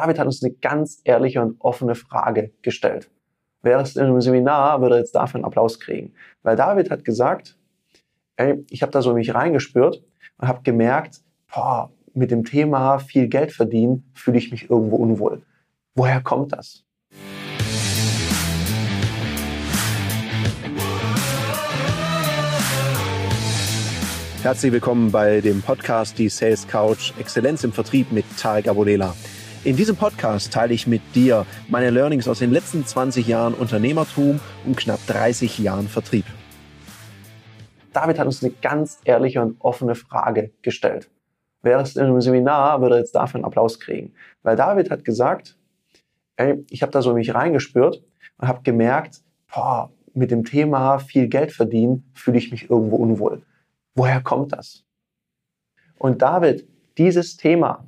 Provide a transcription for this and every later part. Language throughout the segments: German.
David hat uns eine ganz ehrliche und offene Frage gestellt. Wäre es in einem Seminar, würde er jetzt dafür einen Applaus kriegen. Weil David hat gesagt, ey, ich habe da so mich reingespürt und habe gemerkt, boah, mit dem Thema viel Geld verdienen fühle ich mich irgendwo unwohl. Woher kommt das? Herzlich willkommen bei dem Podcast Die Sales Couch Exzellenz im Vertrieb mit Tarek Abodela. In diesem Podcast teile ich mit dir meine Learnings aus den letzten 20 Jahren Unternehmertum und knapp 30 Jahren Vertrieb. David hat uns eine ganz ehrliche und offene Frage gestellt. Wäre es in einem Seminar, würde er jetzt dafür einen Applaus kriegen. Weil David hat gesagt, ey, ich habe da so mich reingespürt und habe gemerkt, boah, mit dem Thema viel Geld verdienen fühle ich mich irgendwo unwohl. Woher kommt das? Und David, dieses Thema,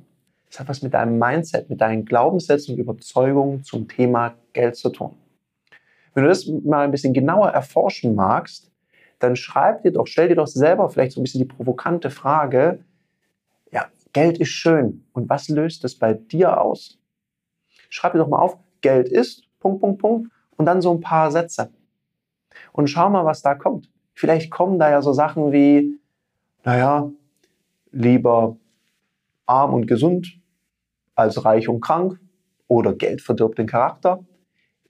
das hat was mit deinem Mindset, mit deinen Glaubenssätzen und Überzeugungen zum Thema Geld zu tun. Wenn du das mal ein bisschen genauer erforschen magst, dann schreib dir doch, stell dir doch selber vielleicht so ein bisschen die provokante Frage, ja, Geld ist schön. Und was löst es bei dir aus? Schreib dir doch mal auf, Geld ist, Punkt, Punkt, Punkt, und dann so ein paar Sätze. Und schau mal, was da kommt. Vielleicht kommen da ja so Sachen wie, naja, lieber arm und gesund als reich und krank oder Geld verdirbt den Charakter.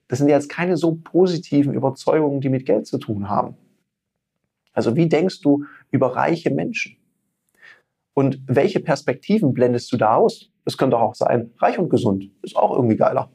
Das sind jetzt keine so positiven Überzeugungen, die mit Geld zu tun haben. Also wie denkst du über reiche Menschen? Und welche Perspektiven blendest du da aus? Das könnte auch sein, reich und gesund ist auch irgendwie geiler.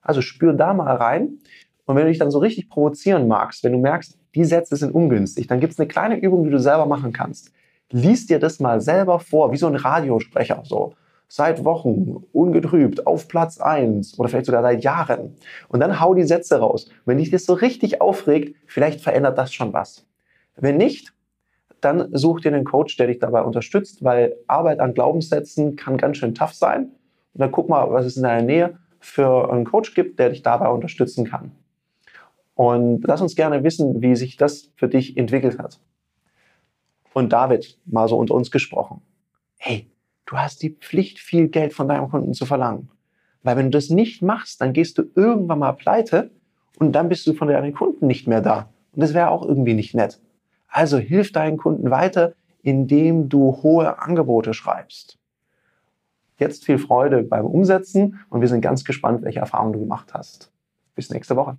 Also spür da mal rein. Und wenn du dich dann so richtig provozieren magst, wenn du merkst, die Sätze sind ungünstig, dann gibt es eine kleine Übung, die du selber machen kannst. Lies dir das mal selber vor, wie so ein Radiosprecher, so seit Wochen, ungetrübt, auf Platz eins oder vielleicht sogar seit Jahren. Und dann hau die Sätze raus. wenn dich das so richtig aufregt, vielleicht verändert das schon was. Wenn nicht, dann such dir einen Coach, der dich dabei unterstützt, weil Arbeit an Glaubenssätzen kann ganz schön tough sein. Und dann guck mal, was es in deiner Nähe für einen Coach gibt, der dich dabei unterstützen kann. Und lass uns gerne wissen, wie sich das für dich entwickelt hat. Und David, mal so unter uns gesprochen. Hey, du hast die Pflicht, viel Geld von deinem Kunden zu verlangen. Weil wenn du das nicht machst, dann gehst du irgendwann mal pleite und dann bist du von deinen Kunden nicht mehr da. Und das wäre auch irgendwie nicht nett. Also hilf deinen Kunden weiter, indem du hohe Angebote schreibst. Jetzt viel Freude beim Umsetzen und wir sind ganz gespannt, welche Erfahrungen du gemacht hast. Bis nächste Woche.